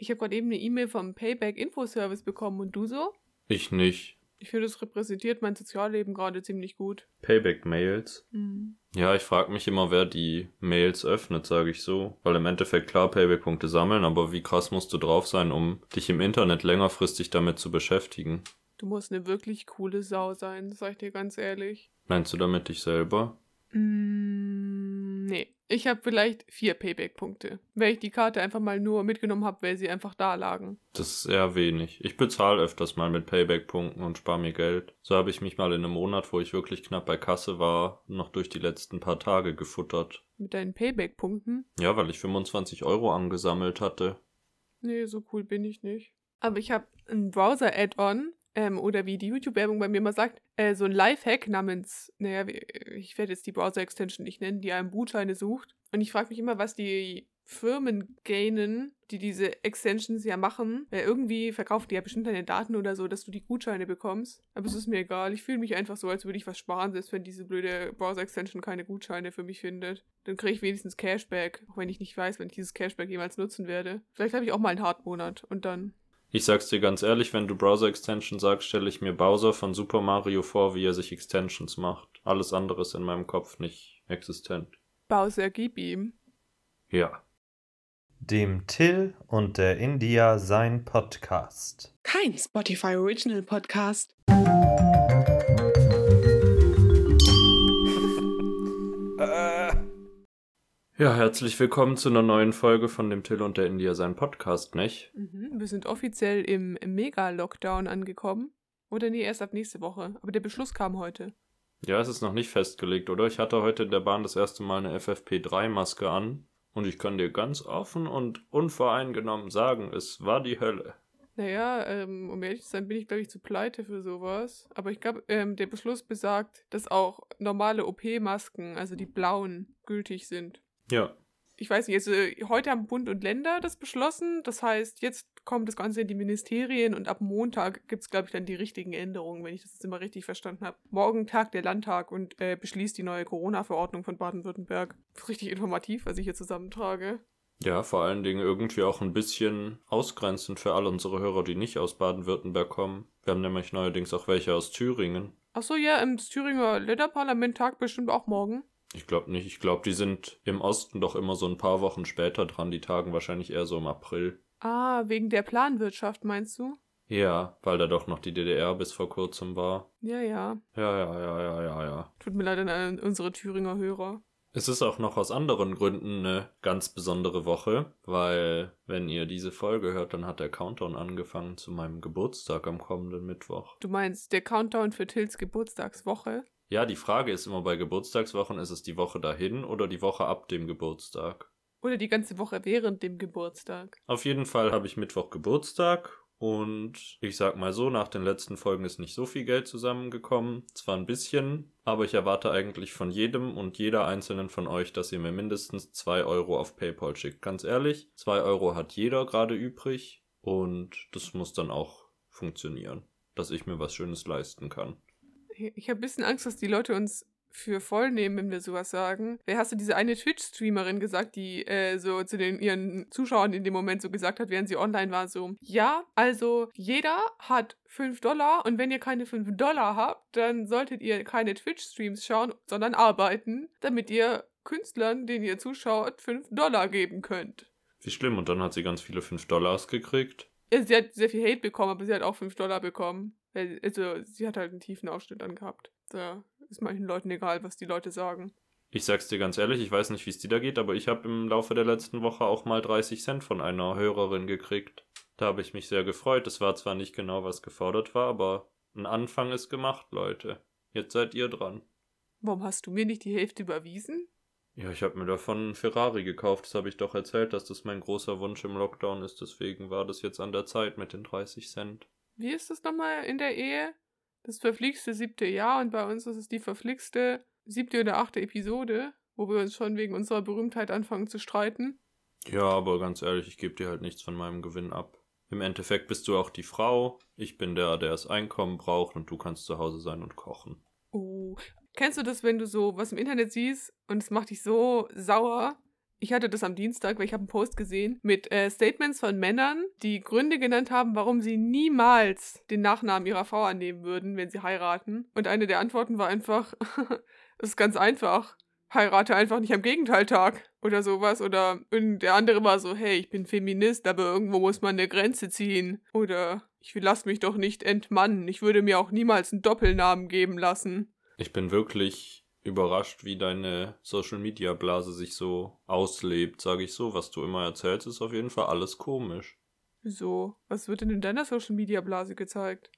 Ich habe gerade eben eine E-Mail vom Payback-Infoservice bekommen und du so? Ich nicht. Ich finde, es repräsentiert mein Sozialleben gerade ziemlich gut. Payback-Mails. Mhm. Ja, ich frage mich immer, wer die Mails öffnet, sage ich so. Weil im Endeffekt klar Payback-Punkte sammeln, aber wie krass musst du drauf sein, um dich im Internet längerfristig damit zu beschäftigen? Du musst eine wirklich coole Sau sein, sag ich dir ganz ehrlich. Meinst du damit dich selber? Mm, nee. Ich habe vielleicht vier Payback-Punkte. Weil ich die Karte einfach mal nur mitgenommen habe, weil sie einfach da lagen. Das ist eher wenig. Ich bezahle öfters mal mit Payback-Punkten und spare mir Geld. So habe ich mich mal in einem Monat, wo ich wirklich knapp bei Kasse war, noch durch die letzten paar Tage gefuttert. Mit deinen Payback-Punkten? Ja, weil ich 25 Euro angesammelt hatte. Nee, so cool bin ich nicht. Aber ich habe ein Browser-Add-on, ähm, oder wie die YouTube-Werbung bei mir immer sagt, äh, so ein Lifehack namens, naja, ich werde jetzt die Browser-Extension nicht nennen, die einem Gutscheine sucht. Und ich frage mich immer, was die Firmen gainen, die diese Extensions ja machen. Weil irgendwie verkaufen die ja bestimmt deine Daten oder so, dass du die Gutscheine bekommst. Aber es ist mir egal. Ich fühle mich einfach so, als würde ich was sparen, selbst wenn diese blöde Browser-Extension keine Gutscheine für mich findet. Dann kriege ich wenigstens Cashback, auch wenn ich nicht weiß, wenn ich dieses Cashback jemals nutzen werde. Vielleicht habe ich auch mal einen Hartmonat und dann Ich sag's dir ganz ehrlich, wenn du Browser-Extension sagst, stelle ich mir Bowser von Super Mario vor, wie er sich Extensions macht. Alles andere ist in meinem Kopf nicht existent. Bowser, gib ihm. Ja. Dem Till und der India sein Podcast. Kein Spotify Original Podcast. Ja, herzlich willkommen zu einer neuen Folge von dem Till und der India sein Podcast, nicht? Mhm. Wir sind offiziell im Mega-Lockdown angekommen. Oder nee, erst ab nächste Woche. Aber der Beschluss kam heute. Ja, es ist noch nicht festgelegt, oder? Ich hatte heute in der Bahn das erste Mal eine FFP3-Maske an und ich kann dir ganz offen und unvoreingenommen sagen, es war die Hölle. Naja, ähm, um ehrlich zu sein, bin ich, glaube ich, zu pleite für sowas. Aber ich glaube, ähm, der Beschluss besagt, dass auch normale OP-Masken, also die blauen, gültig sind. Ja, Ich weiß nicht, also heute haben Bund und Länder das beschlossen. Das heißt, jetzt kommt das Ganze in die Ministerien und ab Montag gibt es, glaube ich, dann die richtigen Änderungen, wenn ich das jetzt immer richtig verstanden habe. Morgen tagt der Landtag und äh, beschließt die neue Corona-Verordnung von Baden-Württemberg. Richtig informativ, was ich hier zusammentrage. ja, vor allen Dingen irgendwie auch ein bisschen ausgrenzend für alle unsere Hörer, die nicht aus Baden-Württemberg kommen. Wir haben nämlich neuerdings auch welche aus Thüringen. Achso, ja, im Thüringer Länderparlament tagt bestimmt auch morgen. Ich glaube nicht. Ich glaube, die sind im Osten doch immer so ein paar Wochen später dran. Die tagen wahrscheinlich eher so im April. Ah, wegen der Planwirtschaft, meinst du? Ja, weil da doch noch die DDR bis vor kurzem war. Ja, ja. Ja, ja, ja, ja, ja, ja. Tut mir leid an unsere Thüringer Hörer. Es ist auch noch aus anderen Gründen eine ganz besondere Woche, weil wenn ihr diese Folge hört, dann hat der Countdown angefangen zu meinem Geburtstag am kommenden Mittwoch. Du meinst der Countdown für Tills Geburtstagswoche? Ja, die Frage ist immer bei Geburtstagswochen, ist es die Woche dahin oder die Woche ab dem Geburtstag? Oder die ganze Woche während dem Geburtstag? Auf jeden Fall habe ich Mittwoch Geburtstag und ich sag mal so, nach den letzten Folgen ist nicht so viel Geld zusammengekommen. Zwar ein bisschen, aber ich erwarte eigentlich von jedem und jeder einzelnen von euch, dass ihr mir mindestens 2 Euro auf PayPal schickt. Ganz ehrlich, 2 Euro hat jeder gerade übrig und das muss dann auch funktionieren, dass ich mir was Schönes leisten kann. Ich habe ein bisschen Angst, dass die Leute uns für voll nehmen, wenn wir sowas sagen. Wer hast du diese eine Twitch-Streamerin gesagt, die äh, so zu den ihren Zuschauern in dem Moment so gesagt hat, während sie online war, so, ja, also jeder hat 5 Dollar und wenn ihr keine 5 Dollar habt, dann solltet ihr keine Twitch-Streams schauen, sondern arbeiten, damit ihr Künstlern, denen ihr zuschaut, 5 Dollar geben könnt. Wie schlimm, und dann hat sie ganz viele 5 Dollars gekriegt. Ja, sie hat sehr viel Hate bekommen, aber sie hat auch 5 Dollar bekommen. Also, sie hat halt einen tiefen Ausschnitt angehabt. Da ist manchen Leuten egal, was die Leute sagen. Ich sag's dir ganz ehrlich, ich weiß nicht, wie es dir da geht, aber ich habe im Laufe der letzten Woche auch mal 30 Cent von einer Hörerin gekriegt. Da habe ich mich sehr gefreut. Es war zwar nicht genau, was gefordert war, aber ein Anfang ist gemacht, Leute. Jetzt seid ihr dran. Warum hast du mir nicht die Hälfte überwiesen? Ja, ich habe mir davon einen Ferrari gekauft. Das habe ich doch erzählt, dass das mein großer Wunsch im Lockdown ist. Deswegen war das jetzt an der Zeit mit den 30 Cent. Wie ist das nochmal in der Ehe? Das verflixte siebte Jahr und bei uns ist es die verflixte siebte oder achte Episode, wo wir uns schon wegen unserer Berühmtheit anfangen zu streiten. Ja, aber ganz ehrlich, ich gebe dir halt nichts von meinem Gewinn ab. Im Endeffekt bist du auch die Frau, ich bin der, der das Einkommen braucht und du kannst zu Hause sein und kochen. Oh, kennst du das, wenn du so was im Internet siehst und es macht dich so sauer, Ich hatte das am Dienstag, weil ich habe einen Post gesehen mit äh, Statements von Männern, die Gründe genannt haben, warum sie niemals den Nachnamen ihrer Frau annehmen würden, wenn sie heiraten. Und eine der Antworten war einfach, es ist ganz einfach. Heirate einfach nicht am Gegenteiltag oder sowas. Oder und der andere war so, hey, ich bin Feminist, aber irgendwo muss man eine Grenze ziehen. Oder ich lass mich doch nicht entmannen. Ich würde mir auch niemals einen Doppelnamen geben lassen. Ich bin wirklich überrascht, wie deine Social Media Blase sich so auslebt, sage ich so. Was du immer erzählst, ist auf jeden Fall alles komisch. So, was wird denn in deiner Social Media Blase gezeigt?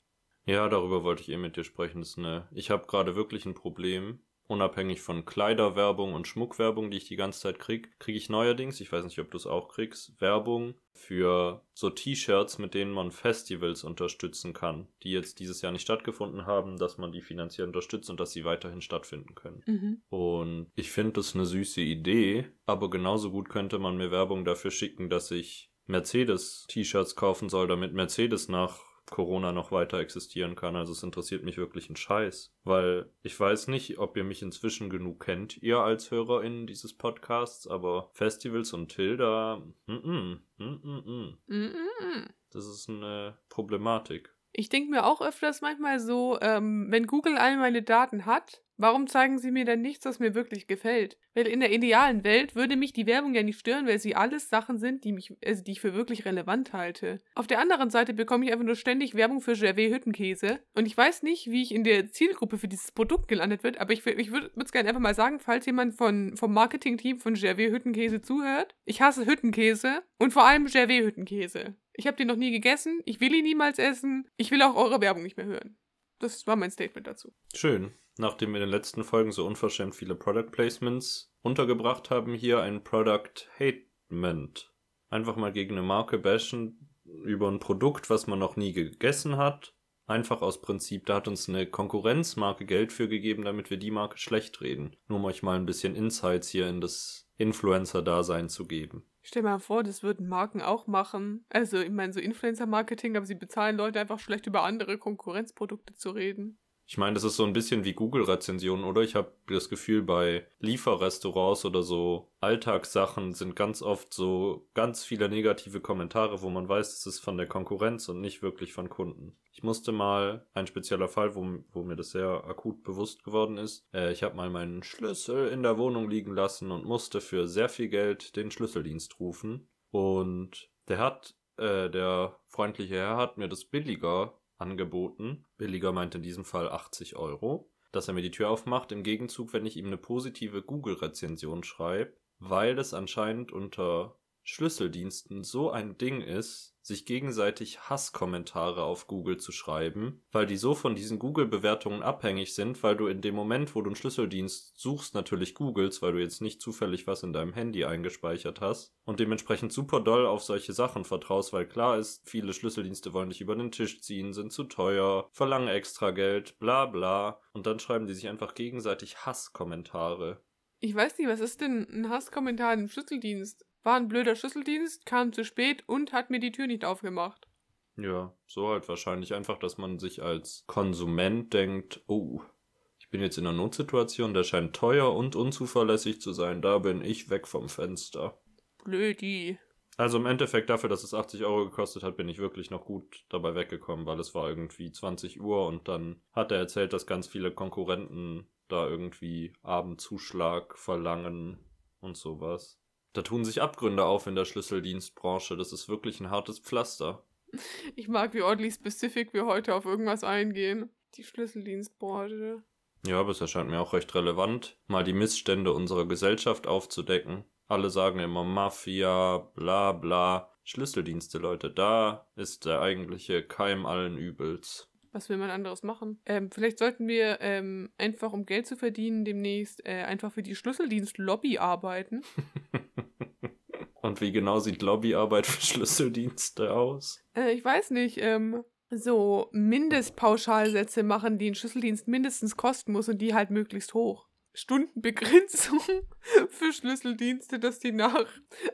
Ja, darüber wollte ich eh mit dir sprechen. Das ist eine, ich habe gerade wirklich ein Problem. Unabhängig von Kleiderwerbung und Schmuckwerbung, die ich die ganze Zeit kriege, kriege ich neuerdings, ich weiß nicht, ob du es auch kriegst, Werbung für so T-Shirts, mit denen man Festivals unterstützen kann, die jetzt dieses Jahr nicht stattgefunden haben, dass man die finanziell unterstützt und dass sie weiterhin stattfinden können. Mhm. Und ich finde das eine süße Idee, aber genauso gut könnte man mir Werbung dafür schicken, dass ich Mercedes-T-Shirts kaufen soll, damit Mercedes nach Corona noch weiter existieren kann. Also es interessiert mich wirklich ein Scheiß. Weil ich weiß nicht, ob ihr mich inzwischen genug kennt, ihr als HörerInnen dieses Podcasts, aber Festivals und Tilda, mm -mm, mm -mm, mm. Mm-mm. das ist eine Problematik. Ich denke mir auch öfters manchmal so, ähm, wenn Google all meine Daten hat, warum zeigen sie mir dann nichts, was mir wirklich gefällt? Weil in der idealen Welt würde mich die Werbung ja nicht stören, weil sie alles Sachen sind, die, mich, also die ich für wirklich relevant halte. Auf der anderen Seite bekomme ich einfach nur ständig Werbung für Gervais Hüttenkäse und ich weiß nicht, wie ich in der Zielgruppe für dieses Produkt gelandet wird, aber ich, ich würde es gerne einfach mal sagen, falls jemand von, vom Marketingteam von Gervais Hüttenkäse zuhört. Ich hasse Hüttenkäse und vor allem Gervais Hüttenkäse. Ich habe den noch nie gegessen, ich will ihn niemals essen, ich will auch eure Werbung nicht mehr hören. Das war mein Statement dazu. Schön. Nachdem wir in den letzten Folgen so unverschämt viele Product Placements untergebracht haben, hier ein Product Hatement. Einfach mal gegen eine Marke bashen über ein Produkt, was man noch nie gegessen hat. Einfach aus Prinzip, da hat uns eine Konkurrenzmarke Geld für gegeben, damit wir die Marke schlecht reden. Nur um euch mal ein bisschen Insights hier in das Influencer-Dasein zu geben. Stell mal vor, das würden Marken auch machen. Also, ich meine, so Influencer-Marketing, aber sie bezahlen Leute einfach schlecht über andere Konkurrenzprodukte zu reden. Ich meine, das ist so ein bisschen wie Google-Rezensionen, oder? Ich habe das Gefühl, bei Lieferrestaurants oder so Alltagssachen sind ganz oft so ganz viele negative Kommentare, wo man weiß, es ist von der Konkurrenz und nicht wirklich von Kunden. Ich musste mal, ein spezieller Fall, wo, wo mir das sehr akut bewusst geworden ist, äh, ich habe mal meinen Schlüssel in der Wohnung liegen lassen und musste für sehr viel Geld den Schlüsseldienst rufen. Und der hat, äh, der freundliche Herr hat mir das billiger angeboten. Billiger meint in diesem Fall 80 Euro. Dass er mir die Tür aufmacht, im Gegenzug, wenn ich ihm eine positive Google-Rezension schreibe, weil es anscheinend unter Schlüsseldiensten so ein Ding ist, sich gegenseitig Hasskommentare auf Google zu schreiben, weil die so von diesen Google-Bewertungen abhängig sind, weil du in dem Moment, wo du einen Schlüsseldienst suchst, natürlich googelst, weil du jetzt nicht zufällig was in deinem Handy eingespeichert hast und dementsprechend super doll auf solche Sachen vertraust, weil klar ist, viele Schlüsseldienste wollen dich über den Tisch ziehen, sind zu teuer, verlangen extra Geld, bla bla und dann schreiben die sich einfach gegenseitig Hasskommentare. Ich weiß nicht, was ist denn ein Hasskommentar im Schlüsseldienst? War ein blöder Schlüsseldienst, kam zu spät und hat mir die Tür nicht aufgemacht. Ja, so halt wahrscheinlich einfach, dass man sich als Konsument denkt, oh, ich bin jetzt in einer Notsituation, der scheint teuer und unzuverlässig zu sein, da bin ich weg vom Fenster. Blödi. Also im Endeffekt dafür, dass es 80 Euro gekostet hat, bin ich wirklich noch gut dabei weggekommen, weil es war irgendwie 20 Uhr und dann hat er erzählt, dass ganz viele Konkurrenten da irgendwie Abendzuschlag verlangen und sowas. Da tun sich Abgründe auf in der Schlüsseldienstbranche. Das ist wirklich ein hartes Pflaster. Ich mag, wie ordentlich specific wir heute auf irgendwas eingehen. Die Schlüsseldienstbranche. Ja, aber es erscheint mir auch recht relevant, mal die Missstände unserer Gesellschaft aufzudecken. Alle sagen immer Mafia, bla bla. Schlüsseldienste, Leute, da ist der eigentliche Keim allen Übels. Was will man anderes machen? Ähm, vielleicht sollten wir ähm, einfach, um Geld zu verdienen, demnächst äh, einfach für die Schlüsseldienst-Lobby arbeiten. Und wie genau sieht Lobbyarbeit für Schlüsseldienste aus? Äh, ich weiß nicht, ähm, so Mindestpauschalsätze machen, die ein Schlüsseldienst mindestens kosten muss und die halt möglichst hoch. Stundenbegrenzung für Schlüsseldienste, dass die nach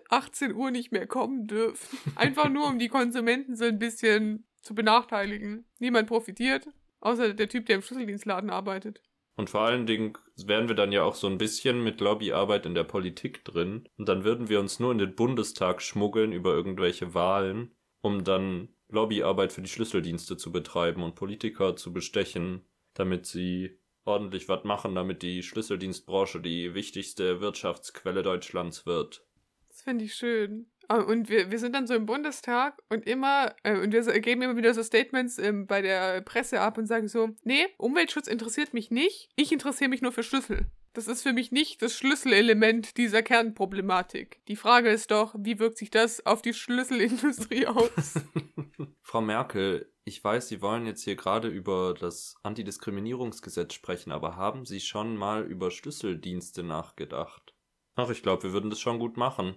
18 Uhr nicht mehr kommen dürfen. Einfach nur, um die Konsumenten so ein bisschen zu benachteiligen. Niemand profitiert, außer der Typ, der im Schlüsseldienstladen arbeitet. Und vor allen Dingen wären wir dann ja auch so ein bisschen mit Lobbyarbeit in der Politik drin. Und dann würden wir uns nur in den Bundestag schmuggeln über irgendwelche Wahlen, um dann Lobbyarbeit für die Schlüsseldienste zu betreiben und Politiker zu bestechen, damit sie ordentlich was machen, damit die Schlüsseldienstbranche die wichtigste Wirtschaftsquelle Deutschlands wird. Das finde ich schön. Und wir, wir sind dann so im Bundestag und immer, äh, und wir geben immer wieder so Statements ähm, bei der Presse ab und sagen so, nee, Umweltschutz interessiert mich nicht, ich interessiere mich nur für Schlüssel. Das ist für mich nicht das Schlüsselelement dieser Kernproblematik. Die Frage ist doch, wie wirkt sich das auf die Schlüsselindustrie aus? Frau Merkel, ich weiß, Sie wollen jetzt hier gerade über das Antidiskriminierungsgesetz sprechen, aber haben Sie schon mal über Schlüsseldienste nachgedacht? Ach, ich glaube, wir würden das schon gut machen.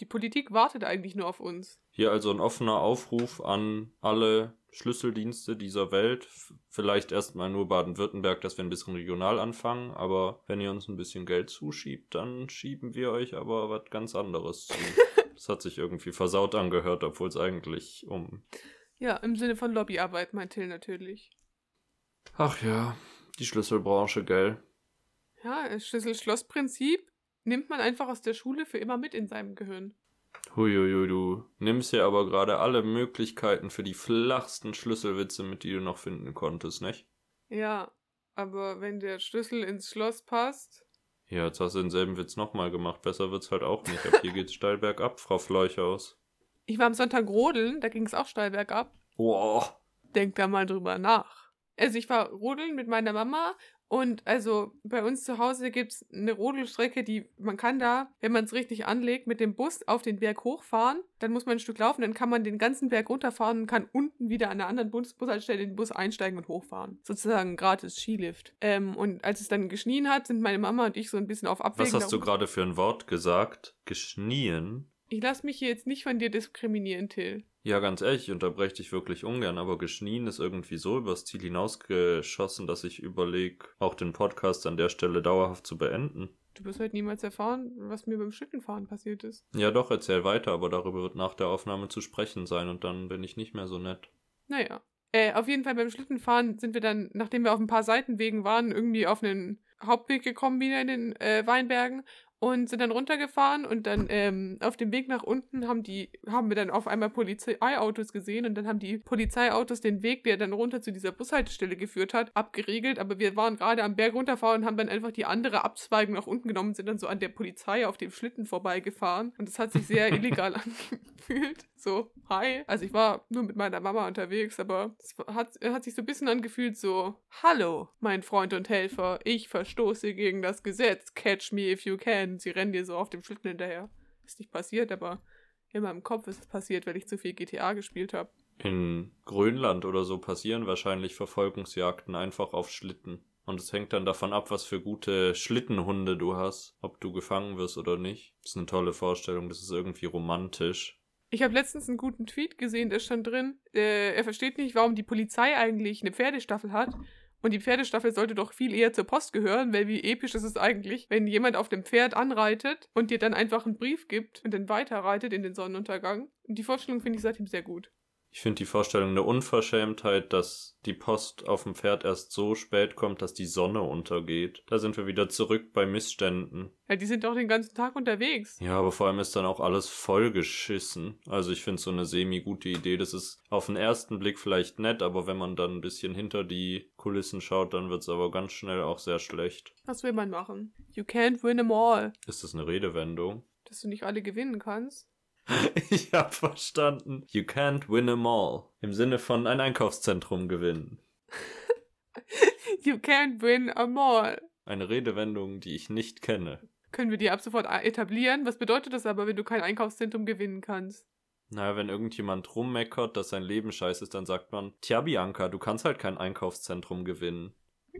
Die Politik wartet eigentlich nur auf uns. Hier also ein offener Aufruf an alle Schlüsseldienste dieser Welt. Vielleicht erstmal nur Baden-Württemberg, dass wir ein bisschen regional anfangen, aber wenn ihr uns ein bisschen Geld zuschiebt, dann schieben wir euch aber was ganz anderes zu. Das hat sich irgendwie versaut angehört, obwohl es eigentlich um. Ja, im Sinne von Lobbyarbeit, meint Till natürlich. Ach ja, die Schlüsselbranche, gell? Ja, Schlüssel-Schloss-Prinzip nimmt man einfach aus der Schule für immer mit in seinem Gehirn. Huiuiui, du nimmst ja aber gerade alle Möglichkeiten für die flachsten Schlüsselwitze mit, die du noch finden konntest, nicht? Ja, aber wenn der Schlüssel ins Schloss passt, Ja, jetzt hast du denselben Witz nochmal gemacht. Besser wird's halt auch nicht. Ab hier geht's steil bergab, Frau Fleuchhaus. Ich war am Sonntag rodeln, da ging es auch steil bergab. Boah. Denk da mal drüber nach. Also ich war rodeln mit meiner Mama und also bei uns zu Hause gibt es eine Rodelstrecke, die man kann da, wenn man es richtig anlegt, mit dem Bus auf den Berg hochfahren. Dann muss man ein Stück laufen, dann kann man den ganzen Berg runterfahren und kann unten wieder an einer anderen Bus Bushaltestelle den Bus einsteigen und hochfahren. Sozusagen gratis Skilift. Ähm, und als es dann geschnien hat, sind meine Mama und ich so ein bisschen auf Abwägen. Was hast du gerade für ein Wort gesagt? Geschnien? Ich lasse mich hier jetzt nicht von dir diskriminieren, Till. Ja, ganz ehrlich, ich unterbreche dich wirklich ungern, aber geschnien ist irgendwie so übers Ziel hinausgeschossen, dass ich überlege, auch den Podcast an der Stelle dauerhaft zu beenden. Du wirst heute niemals erfahren, was mir beim Schlittenfahren passiert ist. Ja, doch, erzähl weiter, aber darüber wird nach der Aufnahme zu sprechen sein und dann bin ich nicht mehr so nett. Naja. Äh, auf jeden Fall beim Schlittenfahren sind wir dann, nachdem wir auf ein paar Seitenwegen waren, irgendwie auf einen Hauptweg gekommen wieder in den äh, Weinbergen und sind dann runtergefahren und dann ähm, auf dem Weg nach unten haben die, haben wir dann auf einmal Polizeiautos gesehen und dann haben die Polizeiautos den Weg, der dann runter zu dieser Bushaltestelle geführt hat, abgeriegelt, aber wir waren gerade am Berg runterfahren und haben dann einfach die andere Abzweigung nach unten genommen und sind dann so an der Polizei auf dem Schlitten vorbeigefahren und das hat sich sehr illegal angefühlt. So, hi. Also ich war nur mit meiner Mama unterwegs, aber es hat, hat sich so ein bisschen angefühlt so, hallo, mein Freund und Helfer, ich verstoße gegen das Gesetz, catch me if you can. Sie rennen dir so auf dem Schlitten hinterher. Ist nicht passiert, aber in meinem Kopf ist es passiert, weil ich zu viel GTA gespielt habe. In Grönland oder so passieren wahrscheinlich Verfolgungsjagden einfach auf Schlitten. Und es hängt dann davon ab, was für gute Schlittenhunde du hast, ob du gefangen wirst oder nicht. Das ist eine tolle Vorstellung, das ist irgendwie romantisch. Ich habe letztens einen guten Tweet gesehen, da stand drin, äh, er versteht nicht, warum die Polizei eigentlich eine Pferdestaffel hat. Und die Pferdestaffel sollte doch viel eher zur Post gehören, weil wie episch ist es eigentlich, wenn jemand auf dem Pferd anreitet und dir dann einfach einen Brief gibt und dann weiterreitet in den Sonnenuntergang. Und die Vorstellung finde ich seitdem sehr gut. Ich finde die Vorstellung eine Unverschämtheit, dass die Post auf dem Pferd erst so spät kommt, dass die Sonne untergeht. Da sind wir wieder zurück bei Missständen. Ja, die sind doch den ganzen Tag unterwegs. Ja, aber vor allem ist dann auch alles vollgeschissen. Also ich finde so eine semi-gute Idee. Das ist auf den ersten Blick vielleicht nett, aber wenn man dann ein bisschen hinter die Kulissen schaut, dann wird es aber ganz schnell auch sehr schlecht. Was will man machen? You can't win them all. Ist das eine Redewendung? Dass du nicht alle gewinnen kannst. Ich hab verstanden. You can't win 'em all. Im Sinne von ein Einkaufszentrum gewinnen. You can't win them all. Eine Redewendung, die ich nicht kenne. Können wir die ab sofort etablieren? Was bedeutet das aber, wenn du kein Einkaufszentrum gewinnen kannst? Naja, wenn irgendjemand rummeckert, dass sein Leben scheiße ist, dann sagt man, tja, Bianca, du kannst halt kein Einkaufszentrum gewinnen.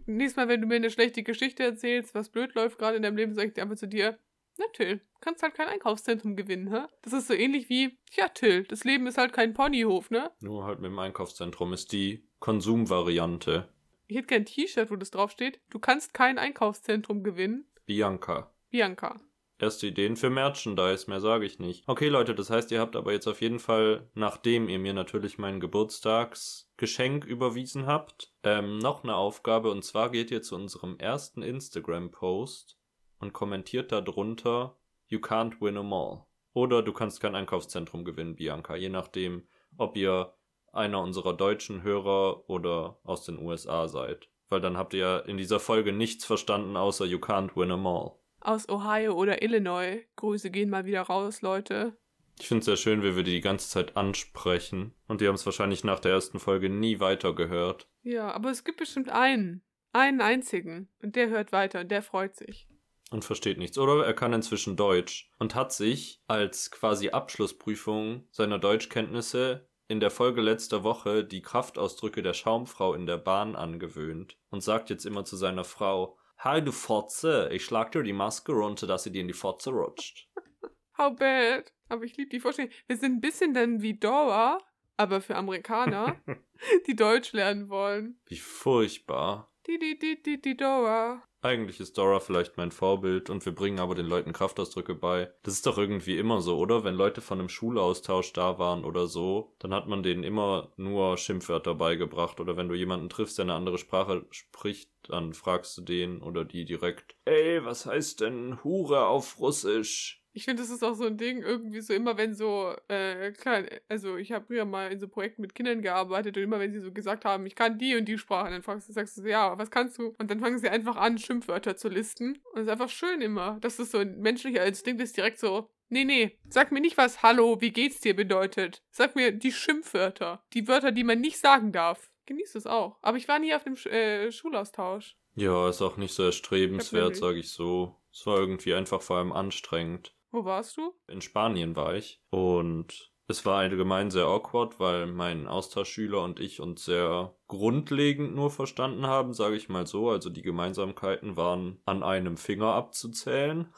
Nächstes Mal, wenn du mir eine schlechte Geschichte erzählst, was blöd läuft gerade in deinem Leben, sag ich dir einfach zu dir, na Till, kannst halt kein Einkaufszentrum gewinnen, hä? Das ist so ähnlich wie, ja Till, das Leben ist halt kein Ponyhof, ne? Nur halt mit dem Einkaufszentrum ist die Konsumvariante. Ich hätte gern ein T-Shirt, wo das draufsteht, du kannst kein Einkaufszentrum gewinnen, Bianca. Bianca. erste Ideen für Merchandise, mehr sage ich nicht. Okay, Leute, das heißt, ihr habt aber jetzt auf jeden Fall, nachdem ihr mir natürlich mein Geburtstagsgeschenk überwiesen habt, ähm, noch eine Aufgabe. Und zwar geht ihr zu unserem ersten Instagram-Post und kommentiert darunter, You can't win them all. Oder du kannst kein Einkaufszentrum gewinnen, Bianca, je nachdem, ob ihr einer unserer deutschen Hörer oder aus den USA seid. Weil dann habt ihr ja in dieser Folge nichts verstanden, außer You can't win them all. Aus Ohio oder Illinois. Grüße gehen mal wieder raus, Leute. Ich finde es sehr schön, wie wir die die ganze Zeit ansprechen. Und die haben es wahrscheinlich nach der ersten Folge nie weiter gehört. Ja, aber es gibt bestimmt einen. Einen einzigen. Und der hört weiter und der freut sich. Und versteht nichts. Oder er kann inzwischen Deutsch und hat sich als quasi Abschlussprüfung seiner Deutschkenntnisse in der Folge letzter Woche die Kraftausdrücke der Schaumfrau in der Bahn angewöhnt und sagt jetzt immer zu seiner Frau, Hi du Fotze, ich schlag dir die Maske runter, dass sie dir in die Fotze rutscht. How bad. Aber ich liebe die Vorstellung. Wir sind ein bisschen dann wie Dora, aber für Amerikaner, die Deutsch lernen wollen. Wie furchtbar. Die, die, die, die, die Dora. Eigentlich ist Dora vielleicht mein Vorbild und wir bringen aber den Leuten Kraftausdrücke bei. Das ist doch irgendwie immer so, oder? Wenn Leute von einem Schulaustausch da waren oder so, dann hat man denen immer nur Schimpfwörter beigebracht. Oder wenn du jemanden triffst, der eine andere Sprache spricht, dann fragst du den oder die direkt, ey, was heißt denn Hure auf Russisch? Ich finde, das ist auch so ein Ding, irgendwie so immer, wenn so, äh, klar, also ich habe früher mal in so Projekten mit Kindern gearbeitet und immer, wenn sie so gesagt haben, ich kann die und die Sprache, dann fragst du, sagst du, so, ja, was kannst du? Und dann fangen sie einfach an, Schimpfwörter zu listen. Und es ist einfach schön immer, dass das so ein menschlicher Instinkt ist, direkt so, nee, nee, sag mir nicht, was Hallo, wie geht's dir bedeutet. Sag mir die Schimpfwörter, die Wörter, die man nicht sagen darf. Genieß es auch. Aber ich war nie auf dem Sch äh, Schulaustausch. Ja, ist auch nicht so erstrebenswert, sage ich so. Es war irgendwie einfach vor allem anstrengend. Wo warst du? In Spanien war ich und es war allgemein sehr awkward, weil mein Austauschschüler und ich uns sehr grundlegend nur verstanden haben, sage ich mal so. Also die Gemeinsamkeiten waren an einem Finger abzuzählen.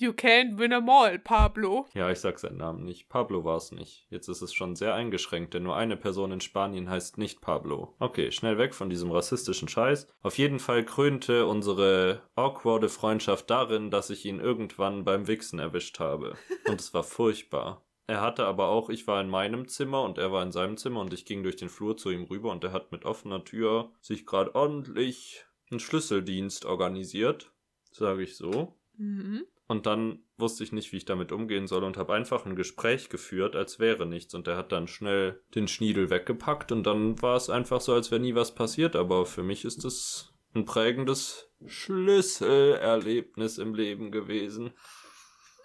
You can't win a all, Pablo. Ja, ich sag seinen Namen nicht. Pablo war es nicht. Jetzt ist es schon sehr eingeschränkt, denn nur eine Person in Spanien heißt nicht Pablo. Okay, schnell weg von diesem rassistischen Scheiß. Auf jeden Fall krönte unsere awkwarde Freundschaft darin, dass ich ihn irgendwann beim Wichsen erwischt habe. Und es war furchtbar. Er hatte aber auch, ich war in meinem Zimmer und er war in seinem Zimmer und ich ging durch den Flur zu ihm rüber und er hat mit offener Tür sich gerade ordentlich einen Schlüsseldienst organisiert, sage ich so. Mhm. Und dann wusste ich nicht, wie ich damit umgehen soll und habe einfach ein Gespräch geführt, als wäre nichts. Und er hat dann schnell den Schniedel weggepackt und dann war es einfach so, als wäre nie was passiert. Aber für mich ist es ein prägendes Schlüsselerlebnis im Leben gewesen.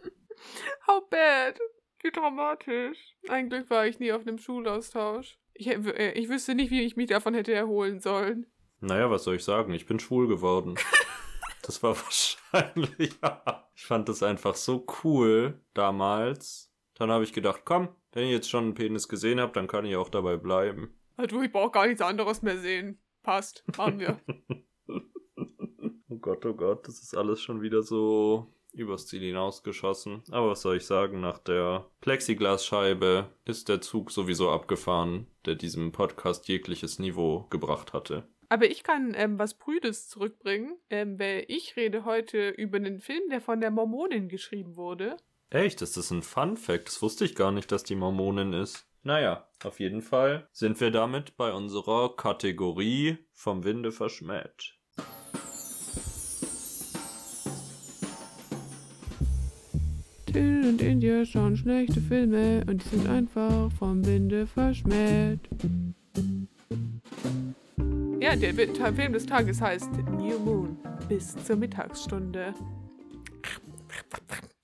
How bad. Wie dramatisch. Ein Glück war ich nie auf einem Schulaustausch. Ich, äh, ich wüsste nicht, wie ich mich davon hätte erholen sollen. Naja, was soll ich sagen? Ich bin schwul geworden. Das war wahrscheinlich. ich fand das einfach so cool damals. Dann habe ich gedacht, komm, wenn ihr jetzt schon einen Penis gesehen habt, dann kann ich auch dabei bleiben. Also ich brauche gar nichts anderes mehr sehen. Passt. Machen wir. Oh Gott, oh Gott, das ist alles schon wieder so übers Ziel hinausgeschossen. Aber was soll ich sagen, nach der Plexiglasscheibe ist der Zug sowieso abgefahren, der diesem Podcast jegliches Niveau gebracht hatte. Aber ich kann ähm, was Prüdes zurückbringen, ähm, weil ich rede heute über einen Film, der von der Mormonin geschrieben wurde. Echt, das ist ein Fun Fact. Das wusste ich gar nicht, dass die Mormonin ist. Naja, auf jeden Fall sind wir damit bei unserer Kategorie vom Winde verschmäht. Till und India schauen schlechte Filme und die sind einfach vom Winde verschmäht. Ja, der Film des Tages heißt New Moon bis zur Mittagsstunde.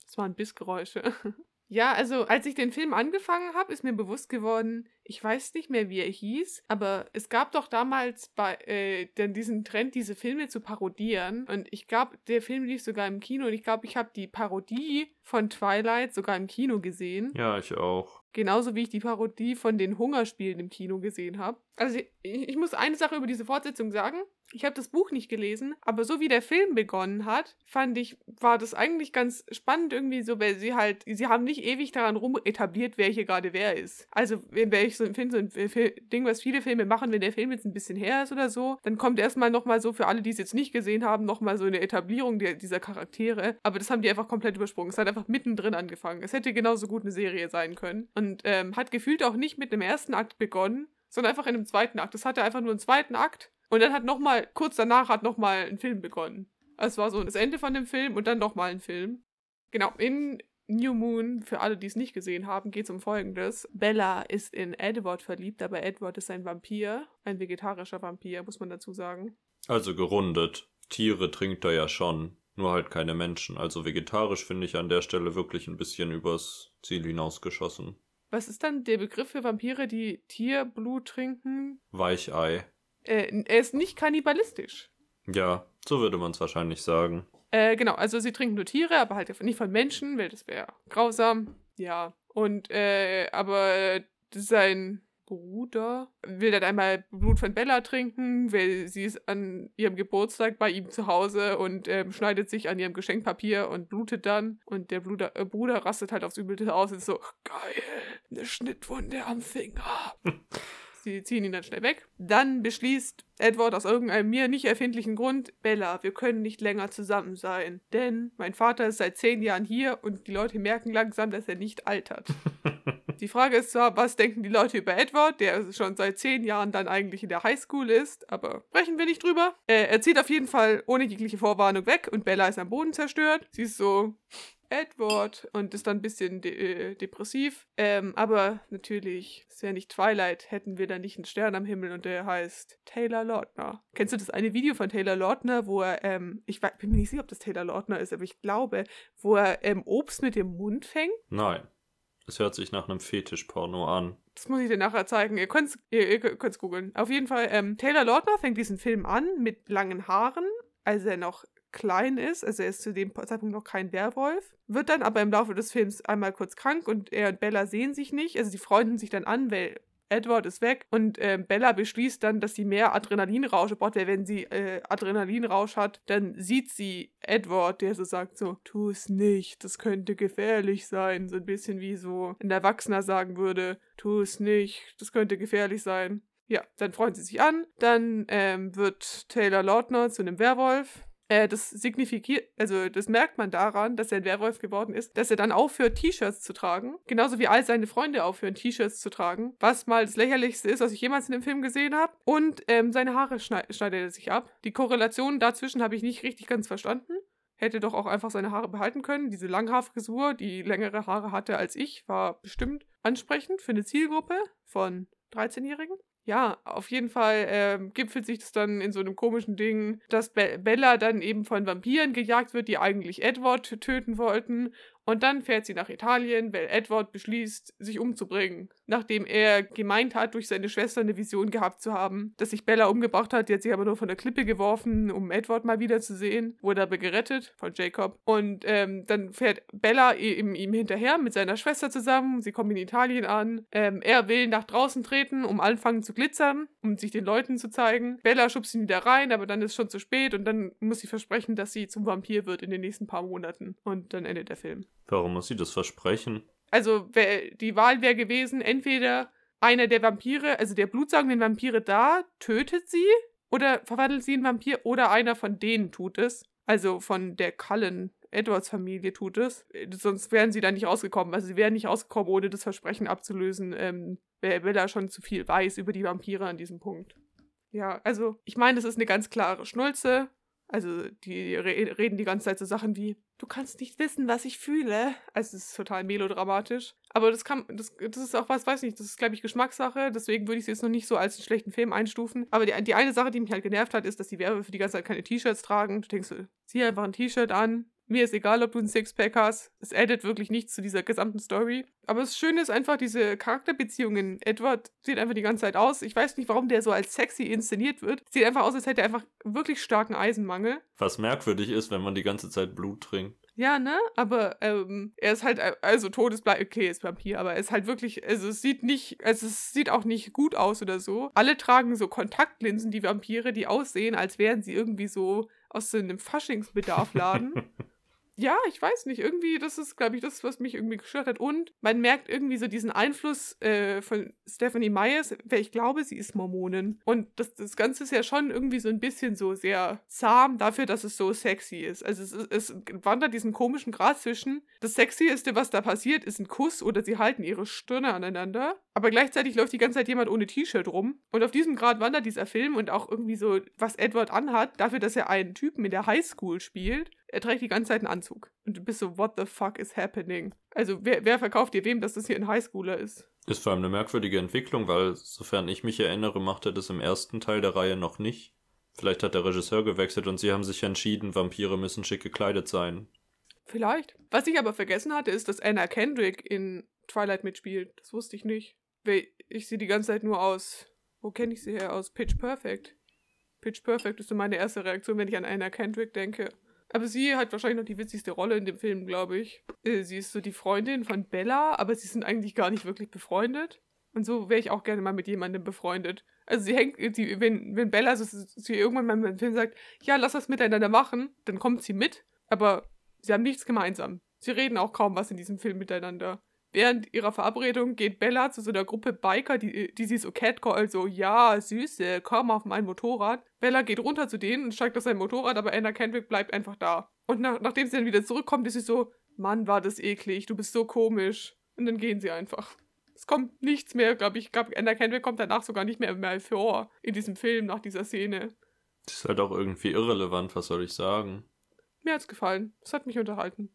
Das waren Bissgeräusche. Ja, also als ich den Film angefangen habe, ist mir bewusst geworden, ich weiß nicht mehr, wie er hieß, aber es gab doch damals bei äh, dann diesen Trend, diese Filme zu parodieren. Und ich glaube, der Film lief sogar im Kino und ich glaube, ich habe die Parodie von Twilight sogar im Kino gesehen. Ja, ich auch. Genauso wie ich die Parodie von den Hungerspielen im Kino gesehen habe. Also ich, ich muss eine Sache über diese Fortsetzung sagen. Ich habe das Buch nicht gelesen, aber so wie der Film begonnen hat, fand ich, war das eigentlich ganz spannend irgendwie so, weil sie halt, sie haben nicht ewig daran rum etabliert, wer hier gerade wer ist. Also, wenn ich so finde, so ein Ding, was viele Filme machen, wenn der Film jetzt ein bisschen her ist oder so, dann kommt erstmal nochmal so für alle, die es jetzt nicht gesehen haben, nochmal so eine Etablierung der, dieser Charaktere. Aber das haben die einfach komplett übersprungen. Es hat einfach mittendrin angefangen. Es hätte genauso gut eine Serie sein können. Und ähm, hat gefühlt auch nicht mit dem ersten Akt begonnen, sondern einfach in einem zweiten Akt. Es hatte einfach nur einen zweiten Akt. Und dann hat nochmal, kurz danach hat nochmal ein Film begonnen. Also es war so das Ende von dem Film und dann nochmal ein Film. Genau, in New Moon, für alle, die es nicht gesehen haben, geht es um Folgendes. Bella ist in Edward verliebt, aber Edward ist ein Vampir, ein vegetarischer Vampir, muss man dazu sagen. Also gerundet. Tiere trinkt er ja schon, nur halt keine Menschen. Also vegetarisch finde ich an der Stelle wirklich ein bisschen übers Ziel hinausgeschossen. Was ist dann der Begriff für Vampire, die Tierblut trinken? Weichei. Äh, er ist nicht kannibalistisch. Ja, so würde man es wahrscheinlich sagen. Äh, genau, also sie trinken nur Tiere, aber halt nicht von Menschen, weil das wäre grausam. Ja. Und, äh, aber sein Bruder will dann einmal Blut von Bella trinken, weil sie ist an ihrem Geburtstag bei ihm zu Hause und ähm, schneidet sich an ihrem Geschenkpapier und blutet dann. Und der Bruder, äh, Bruder rastet halt aufs Übelste aus und ist so, geil, eine Schnittwunde am Finger. Sie ziehen ihn dann schnell weg. Dann beschließt Edward aus irgendeinem mir nicht erfindlichen Grund, Bella, wir können nicht länger zusammen sein. Denn mein Vater ist seit zehn Jahren hier und die Leute merken langsam, dass er nicht altert. Die Frage ist zwar, was denken die Leute über Edward, der schon seit zehn Jahren dann eigentlich in der Highschool ist, aber sprechen wir nicht drüber. Äh, er zieht auf jeden Fall ohne jegliche Vorwarnung weg und Bella ist am Boden zerstört. Sie ist so, Edward und ist dann ein bisschen de äh, depressiv. Ähm, aber natürlich, es wäre nicht Twilight, hätten wir da nicht einen Stern am Himmel und der heißt Taylor Lautner. Kennst du das eine Video von Taylor Lautner, wo er, ähm, ich weiß, bin mir nicht sicher, ob das Taylor Lautner ist, aber ich glaube, wo er ähm, Obst mit dem Mund fängt? Nein. Es hört sich nach einem Fetischporno an. Das muss ich dir nachher zeigen. Ihr könnt es ihr, ihr könnt's googeln. Auf jeden Fall, ähm, Taylor Lautner fängt diesen Film an mit langen Haaren, als er noch klein ist, also er ist zu dem Zeitpunkt noch kein Werwolf, wird dann aber im Laufe des Films einmal kurz krank und er und Bella sehen sich nicht, also sie freunden sich dann an, weil Edward ist weg und äh, Bella beschließt dann, dass sie mehr Adrenalinrausch braucht, weil wenn sie äh, Adrenalinrausch hat, dann sieht sie Edward, der so sagt so, tu es nicht, das könnte gefährlich sein, so ein bisschen wie so ein Erwachsener sagen würde, tu es nicht, das könnte gefährlich sein. Ja, dann freuen sie sich an, dann ähm, wird Taylor Lautner zu einem Werwolf, äh, das signifiziert, also das merkt man daran, dass er ein Werwolf geworden ist, dass er dann aufhört, T-Shirts zu tragen. Genauso wie all seine Freunde aufhören, T-Shirts zu tragen. Was mal das lächerlichste ist, was ich jemals in dem Film gesehen habe. Und ähm, seine Haare schneid schneidet er sich ab. Die Korrelation dazwischen habe ich nicht richtig ganz verstanden. Hätte doch auch einfach seine Haare behalten können. Diese Langhaarfrisur, die längere Haare hatte als ich, war bestimmt ansprechend für eine Zielgruppe von 13-Jährigen. Ja, auf jeden Fall ähm, gipfelt sich das dann in so einem komischen Ding, dass Be Bella dann eben von Vampiren gejagt wird, die eigentlich Edward töten wollten. Und dann fährt sie nach Italien, weil Edward beschließt, sich umzubringen. Nachdem er gemeint hat, durch seine Schwester eine Vision gehabt zu haben, dass sich Bella umgebracht hat. Die hat sich aber nur von der Klippe geworfen, um Edward mal wieder zu sehen. Wurde aber gerettet von Jacob. Und ähm, dann fährt Bella ihm, ihm hinterher mit seiner Schwester zusammen. Sie kommen in Italien an. Ähm, er will nach draußen treten, um anfangen zu glitzern, um sich den Leuten zu zeigen. Bella schubst ihn wieder rein, aber dann ist schon zu spät und dann muss sie versprechen, dass sie zum Vampir wird in den nächsten paar Monaten. Und dann endet der Film. Warum muss sie das versprechen? Also wär, die Wahl wäre gewesen, entweder einer der Vampire, also der blutsaugenden Vampire da, tötet sie oder verwandelt sie in Vampir oder einer von denen tut es. Also von der Cullen Edwards Familie tut es. Sonst wären sie da nicht rausgekommen. Also sie wären nicht rausgekommen, ohne das Versprechen abzulösen, ähm, wer Bella schon zu viel weiß über die Vampire an diesem Punkt. Ja, also ich meine, das ist eine ganz klare Schnulze. Also die re reden die ganze Zeit so Sachen wie, du kannst nicht wissen, was ich fühle. Also es ist total melodramatisch. Aber das kann, das, das ist auch was, weiß nicht, das ist, glaube ich, Geschmackssache. Deswegen würde ich es jetzt noch nicht so als einen schlechten Film einstufen. Aber die, die eine Sache, die mich halt genervt hat, ist, dass die Werwölfe die ganze Zeit keine T-Shirts tragen. Du denkst, zieh einfach ein T-Shirt an, mir ist egal, ob du ein Sixpack hast. Es addet wirklich nichts zu dieser gesamten Story. Aber das Schöne ist einfach diese Charakterbeziehungen. Edward sieht einfach die ganze Zeit aus. Ich weiß nicht, warum der so als sexy inszeniert wird. Sieht einfach aus, als hätte er einfach wirklich starken Eisenmangel. Was merkwürdig ist, wenn man die ganze Zeit Blut trinkt. Ja, ne? Aber ähm, er ist halt, äh, also Todesbleib, okay, ist Vampir, aber er ist halt wirklich, also es sieht nicht, also es sieht auch nicht gut aus oder so. Alle tragen so Kontaktlinsen, die Vampire, die aussehen, als wären sie irgendwie so aus so einem Faschingsbedarfladen. ja, ich weiß nicht, irgendwie, das ist, glaube ich, das, was mich irgendwie gestört hat. Und man merkt irgendwie so diesen Einfluss äh, von Stephanie Myers, weil ich glaube, sie ist Mormonin. Und das, das Ganze ist ja schon irgendwie so ein bisschen so sehr zahm dafür, dass es so sexy ist. Also es, es wandert diesen komischen Grad zwischen. Das Sexieste, was da passiert, ist ein Kuss oder sie halten ihre Stirne aneinander. Aber gleichzeitig läuft die ganze Zeit jemand ohne T-Shirt rum. Und auf diesem Grad wandert dieser Film und auch irgendwie so, was Edward anhat, dafür, dass er einen Typen in der Highschool spielt. Er trägt die ganze Zeit einen Anzug. Und du bist so, what the fuck is happening? Also, wer, wer verkauft dir wem, dass das hier ein Highschooler ist? Ist vor allem eine merkwürdige Entwicklung, weil, sofern ich mich erinnere, macht er das im ersten Teil der Reihe noch nicht. Vielleicht hat der Regisseur gewechselt und sie haben sich entschieden, Vampire müssen schick gekleidet sein. Vielleicht. Was ich aber vergessen hatte, ist, dass Anna Kendrick in Twilight mitspielt. Das wusste ich nicht. Ich sehe die ganze Zeit nur aus. Wo kenne ich sie her? Aus Pitch Perfect. Pitch Perfect ist so meine erste Reaktion, wenn ich an Anna Kendrick denke. Aber sie hat wahrscheinlich noch die witzigste Rolle in dem Film, glaube ich. Äh, sie ist so die Freundin von Bella, aber sie sind eigentlich gar nicht wirklich befreundet. Und so wäre ich auch gerne mal mit jemandem befreundet. Also sie hängt, sie, wenn, wenn Bella so, sie irgendwann mal im Film sagt, ja, lass das miteinander machen, dann kommt sie mit, aber sie haben nichts gemeinsam. Sie reden auch kaum was in diesem Film miteinander. Während ihrer Verabredung geht Bella zu so einer Gruppe Biker, die, die sie so catcall, so, ja, Süße, komm auf mein Motorrad. Bella geht runter zu denen und steigt auf sein Motorrad, aber Anna Kendrick bleibt einfach da. Und nach, nachdem sie dann wieder zurückkommt, ist sie so, Mann, war das eklig, du bist so komisch. Und dann gehen sie einfach. Es kommt nichts mehr, glaube ich. Glaube, Anna Kendrick kommt danach sogar nicht mehr, mehr vor in diesem Film, nach dieser Szene. Das ist halt auch irgendwie irrelevant, was soll ich sagen? Mir hat's gefallen. Es hat mich unterhalten.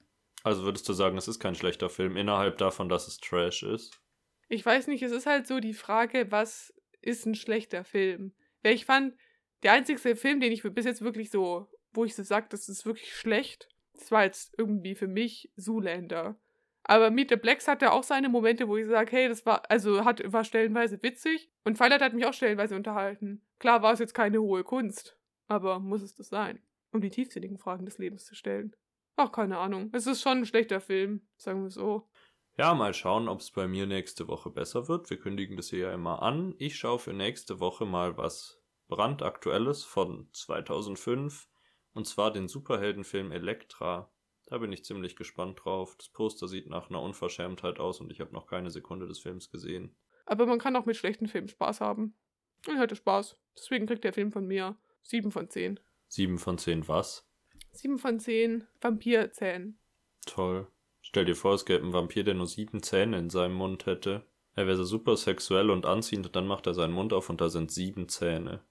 Also würdest du sagen, es ist kein schlechter Film, innerhalb davon, dass es Trash ist? Ich weiß nicht, es ist halt so die Frage, was ist ein schlechter Film? Weil ich fand, der einzige Film, den ich bis jetzt wirklich so, wo ich so sage, das ist wirklich schlecht, das war jetzt irgendwie für mich Zoolander. Aber Meet the Blacks hatte auch seine Momente, wo ich sage, hey, das war, also hat, war stellenweise witzig. Und Twilight hat mich auch stellenweise unterhalten. Klar war es jetzt keine hohe Kunst, aber muss es das sein, um die tiefsinnigen Fragen des Lebens zu stellen. Ach, keine Ahnung. Es ist schon ein schlechter Film, sagen wir so. Ja, mal schauen, ob es bei mir nächste Woche besser wird. Wir kündigen das hier ja immer an. Ich schaue für nächste Woche mal was brandaktuelles von 2005. Und zwar den Superheldenfilm Elektra. Da bin ich ziemlich gespannt drauf. Das Poster sieht nach einer Unverschämtheit aus und ich habe noch keine Sekunde des Films gesehen. Aber man kann auch mit schlechten Filmen Spaß haben. Ich hatte Spaß. Deswegen kriegt der Film von mir 7 von 10. 7 von 10 was? 7 von 10 Vampirzähnen. Toll. Stell dir vor, es gäbe einen Vampir, der nur sieben Zähne in seinem Mund hätte. Er wäre so super sexuell und anziehend und dann macht er seinen Mund auf und da sind sieben Zähne.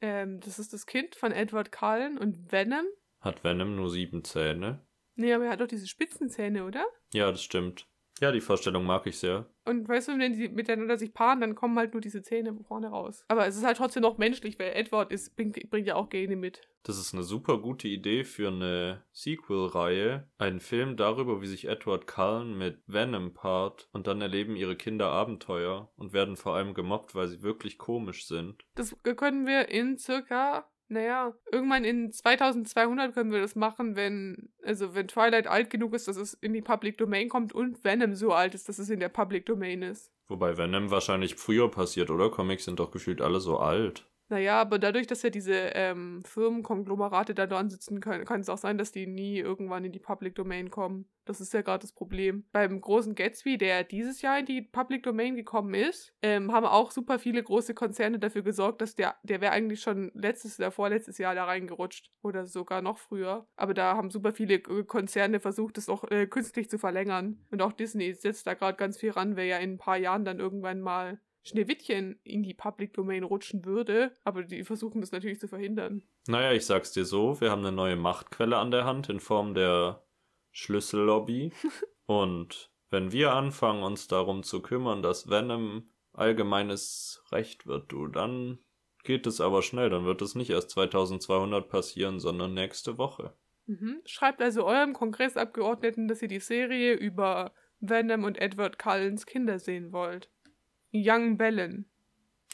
Ähm, das ist das Kind von Edward Cullen und Venom. Hat Venom nur sieben Zähne? Nee, aber er hat doch diese Spitzenzähne, oder? Ja, das stimmt. Ja, die Vorstellung mag ich sehr. Und weißt du, wenn die miteinander sich paaren, dann kommen halt nur diese Zähne vorne raus. Aber es ist halt trotzdem noch menschlich, weil Edward ist, bringt, bringt ja auch Gene mit. Das ist eine super gute Idee für eine Sequel-Reihe. Einen Film darüber, wie sich Edward Cullen mit Venom paart und dann erleben ihre Kinder Abenteuer und werden vor allem gemobbt, weil sie wirklich komisch sind. Das können wir in circa naja, irgendwann in 2200 können wir das machen, wenn, also wenn Twilight alt genug ist, dass es in die Public Domain kommt und Venom so alt ist, dass es in der Public Domain ist. Wobei Venom wahrscheinlich früher passiert, oder? Comics sind doch gefühlt alle so alt. Naja, aber dadurch, dass ja diese ähm, Firmenkonglomerate da dran sitzen können, kann es auch sein, dass die nie irgendwann in die Public Domain kommen. Das ist ja gerade das Problem. Beim großen Gatsby, der dieses Jahr in die Public Domain gekommen ist, ähm, haben auch super viele große Konzerne dafür gesorgt, dass der, der wäre eigentlich schon letztes oder vorletztes Jahr da reingerutscht. Oder sogar noch früher. Aber da haben super viele Konzerne versucht, das auch äh, künstlich zu verlängern. Und auch Disney setzt da gerade ganz viel ran, wer ja in ein paar Jahren dann irgendwann mal Schneewittchen in die Public Domain rutschen würde, aber die versuchen das natürlich zu verhindern. Naja, ich sag's dir so, wir haben eine neue Machtquelle an der Hand in Form der Schlüssellobby. Und wenn wir anfangen, uns darum zu kümmern, dass Venom allgemeines Recht wird, du, dann geht es aber schnell. Dann wird es nicht erst 2200 passieren, sondern nächste Woche. Mhm. Schreibt also eurem Kongressabgeordneten, dass ihr die Serie über Venom und Edward Cullens Kinder sehen wollt. Young Bellen.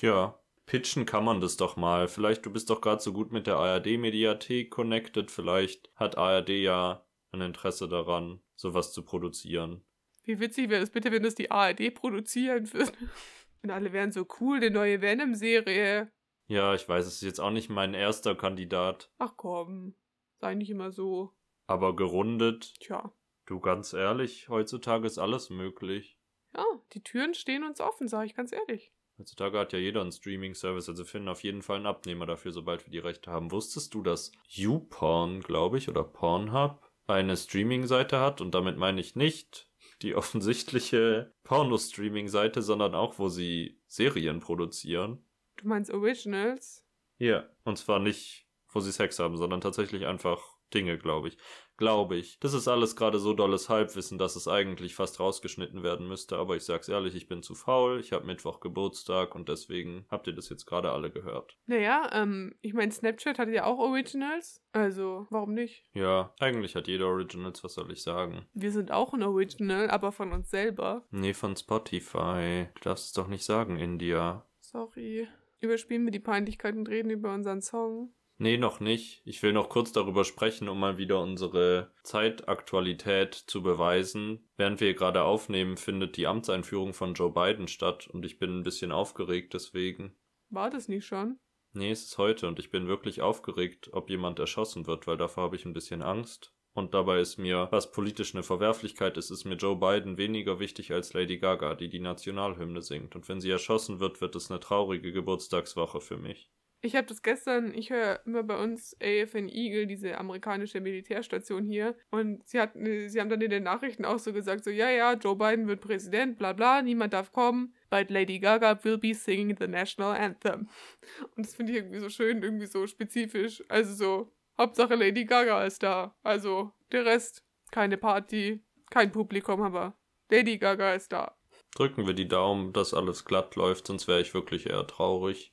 Ja, pitchen kann man das doch mal. Vielleicht, du bist doch gerade so gut mit der ARD-Mediathek connected. Vielleicht hat ARD ja ein Interesse daran, sowas zu produzieren. Wie witzig wäre es bitte, wenn das die ARD produzieren würde. Und alle wären so cool, die neue Venom-Serie. Ja, ich weiß, es ist jetzt auch nicht mein erster Kandidat, Ach komm, sei nicht immer so. aber gerundet, Tja. du ganz ehrlich, heutzutage ist alles möglich. Ja, die Türen stehen uns offen, sage ich ganz ehrlich. Heutzutage hat ja jeder einen Streaming-Service, also finden auf jeden Fall einen Abnehmer dafür, sobald wir die Rechte haben. Wusstest du, dass YouPorn, glaube ich, oder Pornhub eine Streaming-Seite hat? Und damit meine ich nicht die offensichtliche Porno-Streaming-Seite, sondern auch, wo sie Serien produzieren. Du meinst Originals? Ja. Und zwar nicht, wo sie Sex haben, sondern tatsächlich einfach Dinge, glaube ich. Glaube ich. Das ist alles gerade so dolles Halbwissen, dass es eigentlich fast rausgeschnitten werden müsste. Aber ich sag's ehrlich, ich bin zu faul. Ich habe Mittwoch Geburtstag und deswegen habt ihr das jetzt gerade alle gehört. Naja, ähm, ich meine, Snapchat hatte ja auch Originals. Also, warum nicht? Ja, eigentlich hat jeder Originals, was soll ich sagen? Wir sind auch ein Original, aber von uns selber. Nee, von Spotify. Du darfst es doch nicht sagen, India. Sorry. Überspielen wir die Peinlichkeit und reden über unseren Song. Nee, noch nicht. Ich will noch kurz darüber sprechen, um mal wieder unsere Zeitaktualität zu beweisen. Während wir gerade aufnehmen, findet die Amtseinführung von Joe Biden statt und ich bin ein bisschen aufgeregt deswegen. War das nicht schon? Nee, es ist heute und ich bin wirklich aufgeregt, ob jemand erschossen wird, weil davor habe ich ein bisschen Angst. Und dabei ist mir, was politisch eine Verwerflichkeit ist, ist mir Joe Biden weniger wichtig als Lady Gaga, die die Nationalhymne singt. Und wenn sie erschossen wird, wird es eine traurige Geburtstagswoche für mich. Ich habe das gestern, ich höre immer bei uns AFN Eagle, diese amerikanische Militärstation hier. Und sie, hat, sie haben dann in den Nachrichten auch so gesagt, so, ja, ja, Joe Biden wird Präsident, bla bla, niemand darf kommen. But Lady Gaga will be singing the national anthem. Und das finde ich irgendwie so schön, irgendwie so spezifisch. Also so, Hauptsache Lady Gaga ist da. Also der Rest, keine Party, kein Publikum, aber Lady Gaga ist da. Drücken wir die Daumen, dass alles glatt läuft, sonst wäre ich wirklich eher traurig.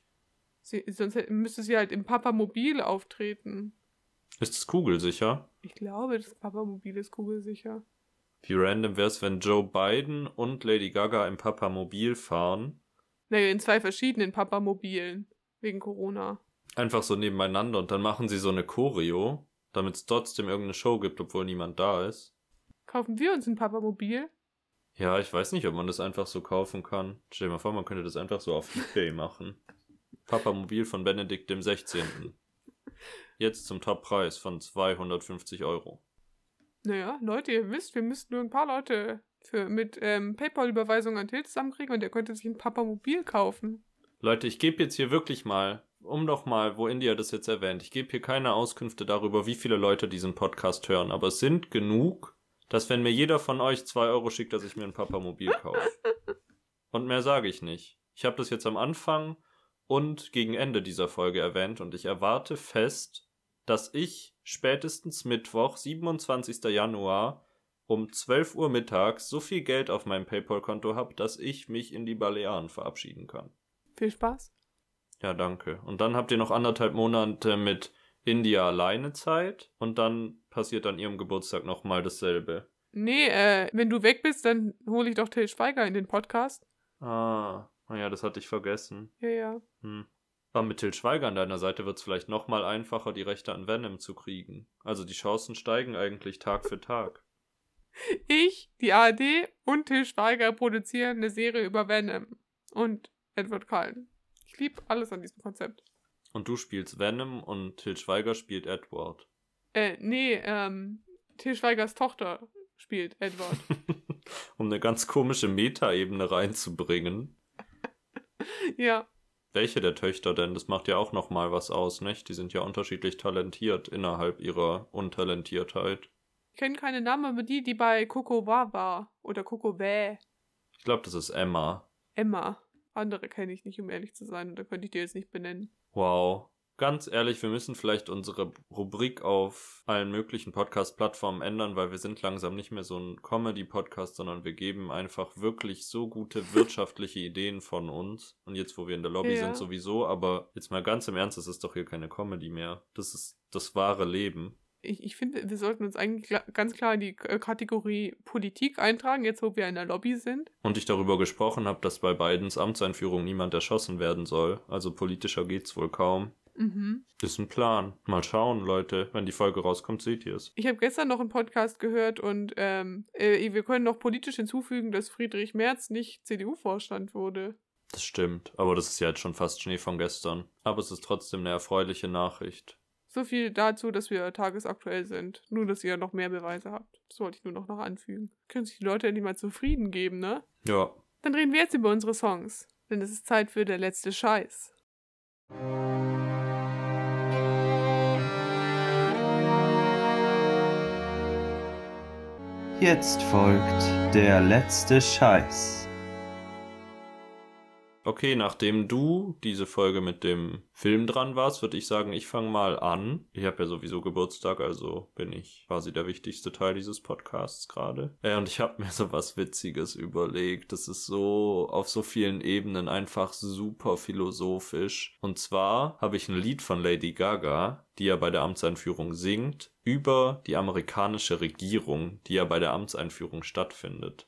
Sie, sonst müsste sie halt im Papamobil auftreten. Ist es kugelsicher? Ich glaube, das Papamobil ist kugelsicher. Wie random wäre es, wenn Joe Biden und Lady Gaga im Papamobil fahren? Naja, in zwei verschiedenen Papamobilen. Wegen Corona. Einfach so nebeneinander und dann machen sie so eine Choreo, damit es trotzdem irgendeine Show gibt, obwohl niemand da ist. Kaufen wir uns ein Papamobil? Ja, ich weiß nicht, ob man das einfach so kaufen kann. Stell dir mal vor, man könnte das einfach so auf eBay machen. Papamobil von Benedikt dem 16. Jetzt zum Toppreis von 250 Euro. Naja, Leute, ihr wisst, wir müssten nur ein paar Leute für, mit ähm, PayPal-Überweisung an Till zusammenkriegen und der könnte sich ein Papamobil kaufen. Leute, ich gebe jetzt hier wirklich mal, um doch mal, wo India das jetzt erwähnt, ich gebe hier keine Auskünfte darüber, wie viele Leute diesen Podcast hören, aber es sind genug, dass wenn mir jeder von euch zwei Euro schickt, dass ich mir ein Papamobil kaufe. Und mehr sage ich nicht. Ich habe das jetzt am Anfang und gegen Ende dieser Folge erwähnt und ich erwarte fest, dass ich spätestens Mittwoch, 27. Januar, um 12 Uhr mittags so viel Geld auf meinem PayPal-Konto habe, dass ich mich in die Balearen verabschieden kann. Viel Spaß. Ja, danke. Und dann habt ihr noch anderthalb Monate mit India alleine Zeit und dann passiert an ihrem Geburtstag nochmal dasselbe. Nee, äh, wenn du weg bist, dann hole ich doch Till Schweiger in den Podcast. Ah, naja, das hatte ich vergessen. Ja, ja. Hm. Aber mit Till Schweiger an deiner Seite wird es vielleicht nochmal einfacher, die Rechte an Venom zu kriegen. Also die Chancen steigen eigentlich Tag für Tag. Ich, die ARD und Till Schweiger produzieren eine Serie über Venom. Und Edward Cullen. Ich liebe alles an diesem Konzept. Und du spielst Venom und Till Schweiger spielt Edward. Äh, nee, ähm, Till Schweigers Tochter spielt Edward. um eine ganz komische Metaebene reinzubringen. ja. Welche der Töchter denn? Das macht ja auch nochmal was aus, nicht? Die sind ja unterschiedlich talentiert innerhalb ihrer Untalentiertheit. Ich kenne keine Namen, aber die, die bei Coco war. Oder Coco Wä. Ich glaube, das ist Emma. Emma. Andere kenne ich nicht, um ehrlich zu sein. Und da könnte ich dir jetzt nicht benennen. Wow. Ganz ehrlich, wir müssen vielleicht unsere Rubrik auf allen möglichen Podcast-Plattformen ändern, weil wir sind langsam nicht mehr so ein Comedy-Podcast, sondern wir geben einfach wirklich so gute wirtschaftliche Ideen von uns. Und jetzt, wo wir in der Lobby Ja. sind, sowieso. Aber jetzt mal ganz im Ernst, das ist doch hier keine Comedy mehr. Das ist das wahre Leben. Ich, ich finde, wir sollten uns eigentlich ganz klar in die äh, Kategorie Politik eintragen, jetzt wo wir in der Lobby sind. Und ich darüber gesprochen habe, dass bei Bidens Amtseinführung niemand erschossen werden soll. Also politischer geht's wohl kaum. Mhm. Ist ein Plan. Mal schauen, Leute. Wenn die Folge rauskommt, seht ihr es. Ich habe gestern noch einen Podcast gehört und ähm, äh, wir können noch politisch hinzufügen, dass Friedrich Merz nicht CDU-Vorstand wurde. Das stimmt. Aber das ist ja jetzt schon fast Schnee von gestern. Aber es ist trotzdem eine erfreuliche Nachricht. So viel dazu, dass wir tagesaktuell sind. Nur, dass ihr noch mehr Beweise habt. Das wollte ich nur noch, noch anfügen. Können sich die Leute endlich mal zufrieden geben, ne? Ja. Dann reden wir jetzt über unsere Songs. Denn es ist Zeit für der letzte Scheiß. Jetzt folgt der letzte Scheiß. Okay, nachdem du diese Folge mit dem Film dran warst, würde ich sagen, ich fange mal an. Ich habe ja sowieso Geburtstag, also bin ich quasi der wichtigste Teil dieses Podcasts gerade. Äh, und ich habe mir so was Witziges überlegt. Das ist so auf so vielen Ebenen einfach super philosophisch. Und zwar habe ich ein Lied von Lady Gaga, die ja bei der Amtseinführung singt, über die amerikanische Regierung, die ja bei der Amtseinführung stattfindet.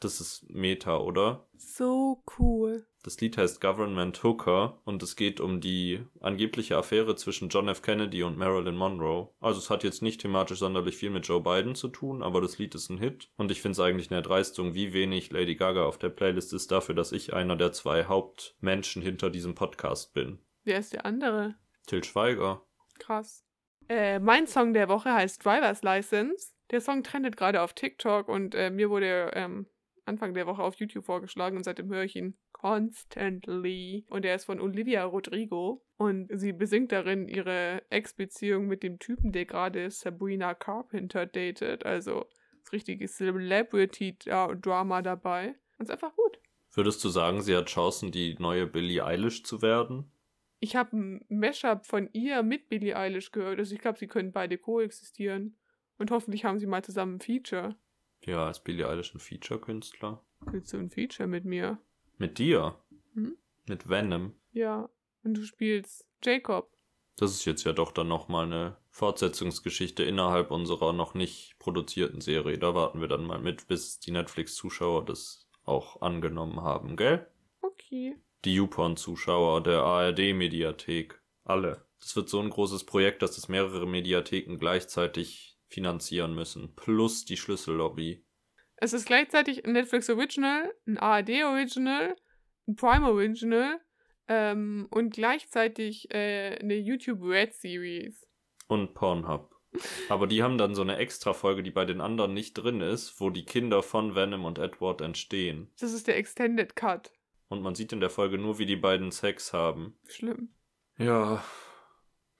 Das ist Meta, oder? So cool. Das Lied heißt Government Hooker und es geht um die angebliche Affäre zwischen John F. Kennedy und Marilyn Monroe. Also es hat jetzt nicht thematisch sonderlich viel mit Joe Biden zu tun, aber das Lied ist ein Hit und ich finde es eigentlich eine Erdreistung, wie wenig Lady Gaga auf der Playlist ist dafür, dass ich einer der zwei Hauptmenschen hinter diesem Podcast bin. Wer ist der andere? Till Schweiger. Krass. Äh, mein Song der Woche heißt Driver's License. Der Song trendet gerade auf TikTok und äh, mir wurde ähm, Anfang der Woche auf YouTube vorgeschlagen und seitdem höre ich ihn constantly. Und er ist von Olivia Rodrigo und sie besingt darin ihre Ex-Beziehung mit dem Typen, der gerade Sabrina Carpenter datet. Also das richtige Celebrity-Drama dabei. Und ist einfach gut. Würdest du sagen, sie hat Chancen, die neue Billie Eilish zu werden? Ich habe ein Mashup von ihr mit Billie Eilish gehört. Also ich glaube, sie können beide koexistieren. Und hoffentlich haben sie mal zusammen ein Feature. Ja, ist Billie Eilish ein Feature-Künstler? Willst du ein Feature mit mir? Mit dir? Hm? Mit Venom? Ja. Und du spielst Jacob. Das ist jetzt ja doch dann nochmal eine Fortsetzungsgeschichte innerhalb unserer noch nicht produzierten Serie. Da warten wir dann mal mit, bis die Netflix-Zuschauer das auch angenommen haben, gell? Okay. Die YouPorn-Zuschauer der ARD-Mediathek. Alle. Das wird so ein großes Projekt, dass es mehrere Mediatheken gleichzeitig finanzieren müssen. Plus die Schlüssellobby. Es ist gleichzeitig ein Netflix Original, ein ARD Original, ein Prime Original ähm, und gleichzeitig äh, eine YouTube Red Series. Und Pornhub. Aber die haben dann so eine Extra-Folge, die bei den anderen nicht drin ist, wo die Kinder von Venom und Edward entstehen. Das ist der Extended Cut. Und man sieht in der Folge nur, wie die beiden Sex haben. Schlimm. Ja,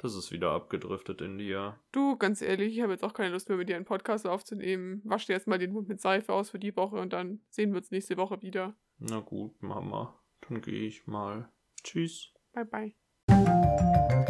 das ist wieder abgedriftet, India. Du, ganz ehrlich, ich habe jetzt auch keine Lust mehr, mit dir einen Podcast aufzunehmen. Wasch dir jetzt mal den Mund mit Seife aus für die Woche und dann sehen wir uns nächste Woche wieder. Na gut, Mama. Dann gehe ich mal. Tschüss. Bye, bye.